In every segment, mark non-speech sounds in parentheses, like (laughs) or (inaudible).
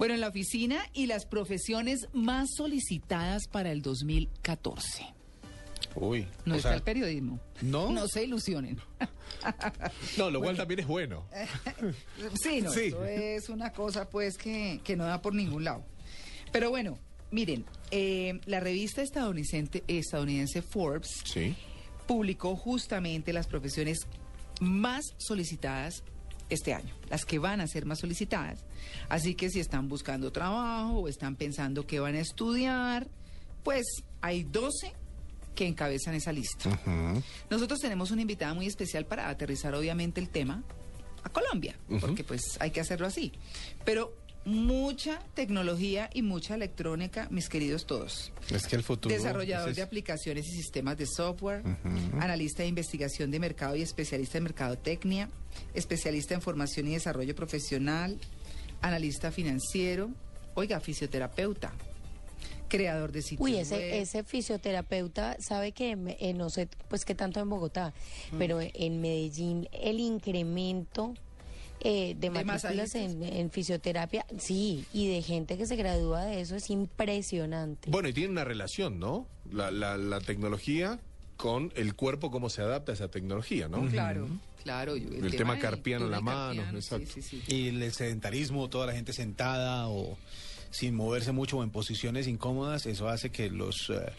Bueno, en la oficina y las profesiones más solicitadas para el 2014. Uy. No está sea, el periodismo. ¿no? No se ilusionen. (laughs) No, lo cual también es bueno. (laughs) Sí, no, Sí. esto es una cosa pues que, que no da por ningún lado. Pero bueno, miren, eh, la revista estadounidense, estadounidense Forbes Sí. publicó justamente las profesiones más solicitadas este año, las que van a ser más solicitadas. Así que si están buscando trabajo o están pensando que van a estudiar, pues hay 12 que encabezan esa lista. Nosotros tenemos una invitada muy especial para aterrizar obviamente el tema a Colombia, porque pues hay que hacerlo así. Pero mucha tecnología y mucha electrónica, mis queridos todos. Es que el futuro. Desarrollador ese de es- aplicaciones y sistemas de software, analista de investigación de mercado y especialista en mercadotecnia, especialista en formación y desarrollo profesional, analista financiero, oiga, fisioterapeuta, creador de sitios Uy, web. ese, ese fisioterapeuta sabe que, me- eh, no sé, pues qué tanto en Bogotá, pero en Medellín el incremento eh, de ¿De matrículas en, en fisioterapia, sí, y de gente que se gradúa de eso es impresionante. Bueno, y tiene una relación, ¿no? La, la, la tecnología con el cuerpo, cómo se adapta a esa tecnología, ¿no? Claro, claro. yo- El tema del carpiano en la mano, carpiano, exacto. Sí, sí, sí. Y el sedentarismo, toda la gente sentada o sin moverse mucho o en posiciones incómodas, eso hace que los eh,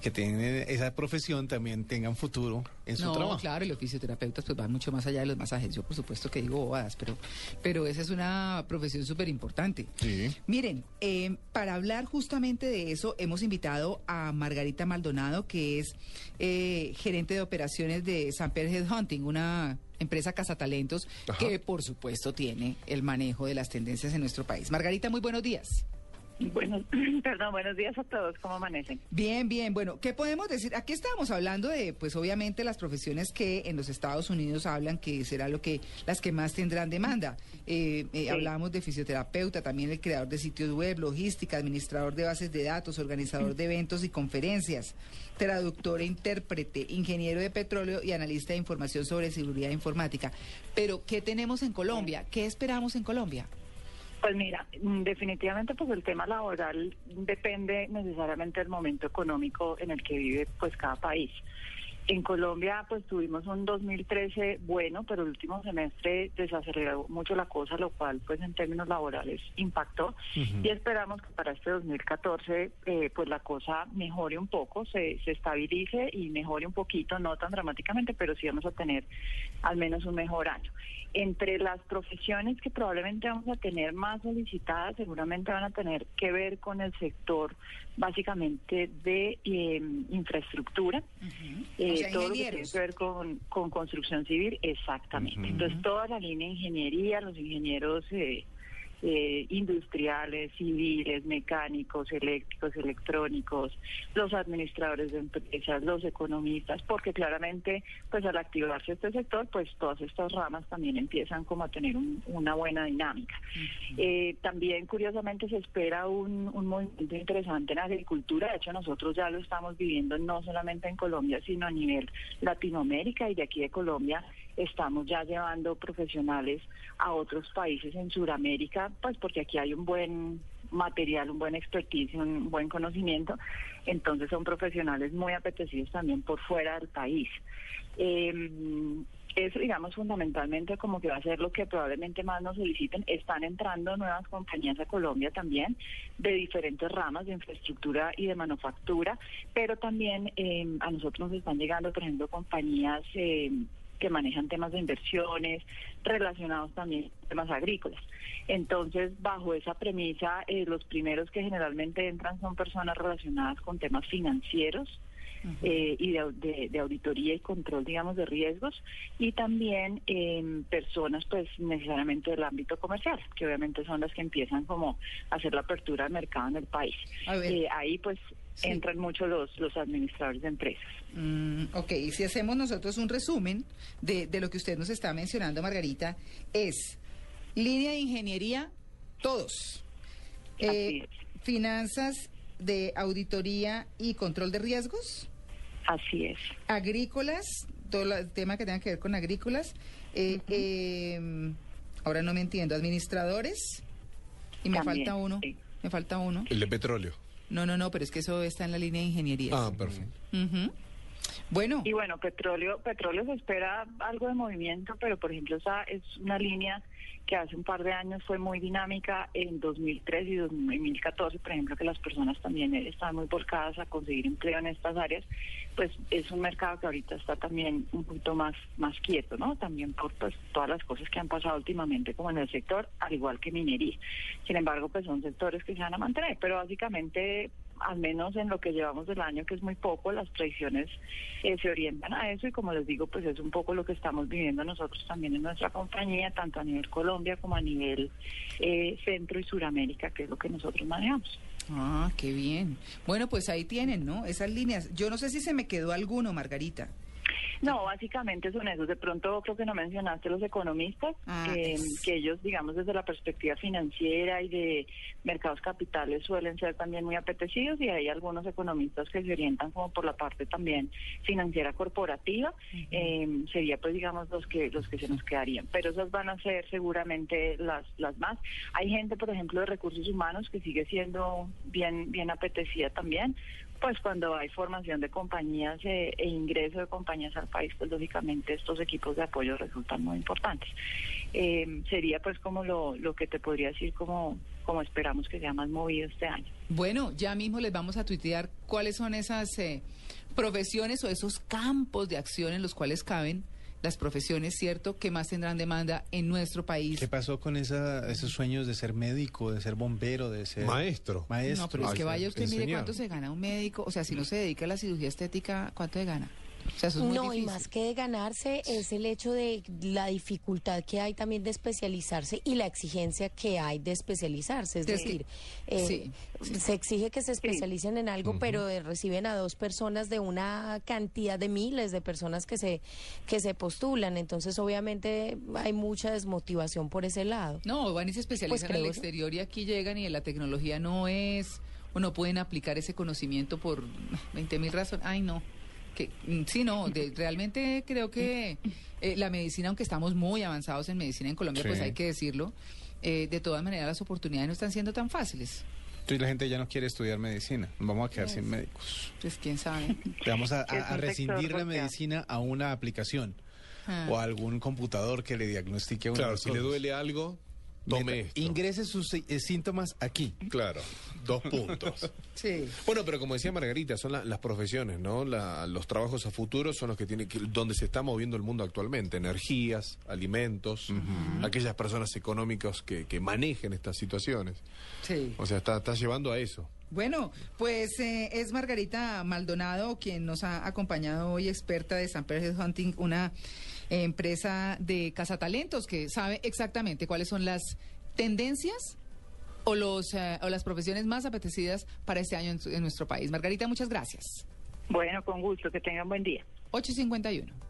que tienen esa profesión también tengan futuro en su no, trabajo. claro, y los fisioterapeutas pues van mucho más allá de los masajes. Yo por supuesto que digo bobadas, pero, pero esa es una profesión súper importante. Sí. Miren, eh, para hablar justamente de eso, hemos invitado a Margarita Maldonado, que es eh, gerente de operaciones de Samper Headhunting, una empresa cazatalentos Ajá. que por supuesto tiene el manejo de las tendencias en nuestro país. Margarita, muy buenos días. Buenos, (laughs) perdón, buenos días a todos, ¿cómo amanecen? Bien, bien. Bueno, ¿qué podemos decir? Aquí estábamos hablando de, pues obviamente las profesiones que en los Estados Unidos hablan que será lo que las que más tendrán demanda. Eh, eh, Sí. Hablamos de fisioterapeuta, también el creador de sitios web, logística, administrador de bases de datos, organizador de eventos y conferencias, traductor e intérprete, ingeniero de petróleo y analista de información sobre seguridad informática. Pero, ¿qué tenemos en Colombia? ¿Qué esperamos en Colombia? Pues mira, mm, definitivamente pues el tema laboral depende necesariamente del momento económico en el que vive pues cada país. En Colombia pues tuvimos un 2013 bueno, pero el último semestre desaceleró mucho la cosa, lo cual pues en términos laborales impactó y esperamos que para este 2014 eh, pues la cosa mejore un poco, se, se estabilice y mejore un poquito, no tan dramáticamente, pero sí vamos a tener al menos un mejor año. Entre las profesiones que probablemente vamos a tener más solicitadas, seguramente van a tener que ver con el sector básicamente de eh, infraestructura. Eh, sea, todo lo que tiene que ver con, con construcción civil, exactamente. Entonces, toda la línea de ingeniería, los ingenieros eh, eh, industriales, civiles, mecánicos, eléctricos, electrónicos, los administradores de empresas, los economistas, porque claramente, pues al activarse este sector, pues todas estas ramas también empiezan como a tener un- una buena dinámica. Eh, también, curiosamente, se espera un, un movimiento interesante en agricultura. De hecho, nosotros ya lo estamos viviendo no solamente en Colombia, sino a nivel Latinoamérica y de aquí de Colombia estamos ya llevando profesionales a otros países en Sudamérica, pues porque aquí hay un buen material, un buen expertise, un buen conocimiento. Entonces son profesionales muy apetecidos también por fuera del país. Eh, eso, digamos, fundamentalmente como que va a ser lo que probablemente más nos soliciten. Están entrando nuevas compañías a Colombia también, de diferentes ramas de infraestructura y de manufactura, pero también eh, a nosotros nos están llegando, por ejemplo, compañías eh, que manejan temas de inversiones relacionados también con temas agrícolas. Entonces, bajo esa premisa, eh, los primeros que generalmente entran son personas relacionadas con temas financieros, eh, y de, au- de- de auditoría y control, digamos, de riesgos, y también eh, personas, pues, necesariamente del ámbito comercial, que obviamente son las que empiezan como a hacer la apertura del mercado en el país. Eh, ahí, pues, Sí. entran mucho los, los administradores de empresas. Mm, ok, y si hacemos nosotros un resumen de, de lo que usted nos está mencionando, Margarita, es línea de ingeniería, todos. Eh, finanzas de auditoría y control de riesgos, Así es. agrícolas, todo el tema que tenga que ver con agrícolas. eh, eh, ahora no me entiendo, administradores. Y me También, falta uno. sí. Me falta uno. El de petróleo. No, no, no, pero es que eso está en la línea de ingeniería. Ah, perfecto. Ujú. Bueno, Y bueno, petróleo, petróleo se espera algo de movimiento, pero por ejemplo esa es una línea que hace un par de años fue muy dinámica en 2003 y 2014, por ejemplo, que las personas también están muy volcadas a conseguir empleo en estas áreas, pues es un mercado que ahorita está también un poquito más más quieto, ¿no? También por pues, todas las cosas que han pasado últimamente como en el sector, al igual que minería. Sin embargo, pues son sectores que se van a mantener, pero básicamente al menos en lo que llevamos del año, que es muy poco, las traiciones eh, se orientan a eso y como les digo, pues es un poco lo que estamos viviendo nosotros también en nuestra compañía, tanto a nivel Colombia como a nivel eh, Centro y Suramérica, que es lo que nosotros manejamos. ah, qué bien. Bueno, pues ahí tienen, ¿no? Esas líneas. Yo no sé si se me quedó alguno, Margarita. No, básicamente son esos. De pronto creo que no mencionaste los economistas, Ah, que, es- que ellos, digamos, desde la perspectiva financiera y de mercados capitales suelen ser también muy apetecidos y hay algunos economistas que se orientan como por la parte también financiera corporativa. Eh, sería pues digamos los que los que se nos quedarían. Pero esas van a ser seguramente las las más. Hay gente, por ejemplo, de recursos humanos que sigue siendo bien bien apetecida también pues cuando hay formación de compañías eh, e ingreso de compañías al país, pues lógicamente estos equipos de apoyo resultan muy importantes. Eh, sería pues como lo, lo que te podría decir como, como esperamos que sea más movido este año. Bueno, ya mismo les vamos a tuitear cuáles son esas eh, profesiones o esos campos de acción en los cuales caben las profesiones, ¿cierto?, que más tendrán demanda en nuestro país. ¿Qué pasó con esa, esos sueños de ser médico, de ser bombero, de ser Maestro. maestro? No, pero es que vaya usted, mire cuánto se gana un médico. O sea, si no se dedica a la cirugía estética, ¿cuánto se gana? O sea, eso es muy No, y más que de ganarse es el hecho de la dificultad que hay también de especializarse y la exigencia que hay de especializarse. Es Sí. decir, eh, Sí, se exige que se especialicen en algo, pero eh, reciben a dos personas de una cantidad de miles de personas que se, que se postulan. Entonces, obviamente, hay mucha desmotivación por ese lado. No, van y se especializan Pues en el creo, ¿no? exterior y aquí llegan y la tecnología no es, o no pueden aplicar ese conocimiento por 20 mil razones. Ay, no. Que, mm, sí, no, de- realmente creo que eh, la medicina, aunque estamos muy avanzados en medicina en Colombia, pues hay que decirlo, eh, de todas maneras las oportunidades no están siendo tan fáciles. Entonces la gente ya no quiere estudiar medicina. Vamos a quedar sin médicos. Pues quién sabe. (laughs) Le vamos a, rescindir la medicina a una aplicación Ah. o a algún computador que le diagnostique a uno Claro, si le duele algo, tome esto. Ingrese sus eh, síntomas aquí. Claro, dos puntos. (laughs) Sí. Bueno, pero como decía Margarita, son la- las profesiones, ¿no? La- los trabajos a futuro son los que tiene que, donde se está moviendo el mundo actualmente. Energías, alimentos, aquellas personas económicas que, que manejen estas situaciones. Sí. O sea, está, está llevando a eso. Bueno, pues eh, es Margarita Maldonado quien nos ha acompañado hoy, experta de Samper Hunting, una empresa de cazatalentos que sabe exactamente cuáles son las tendencias o, los, eh, o las profesiones más apetecidas para este año en, en nuestro país. Margarita, muchas gracias. Bueno, con gusto, que tengan buen día. 851.